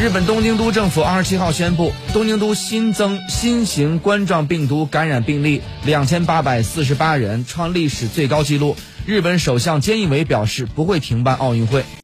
日本东京都政府二十七号宣布东京都新增新型冠状病毒感染病例两千八百四十八人创历史最高纪录。日本首相菅义伟表示不会停办奥运会。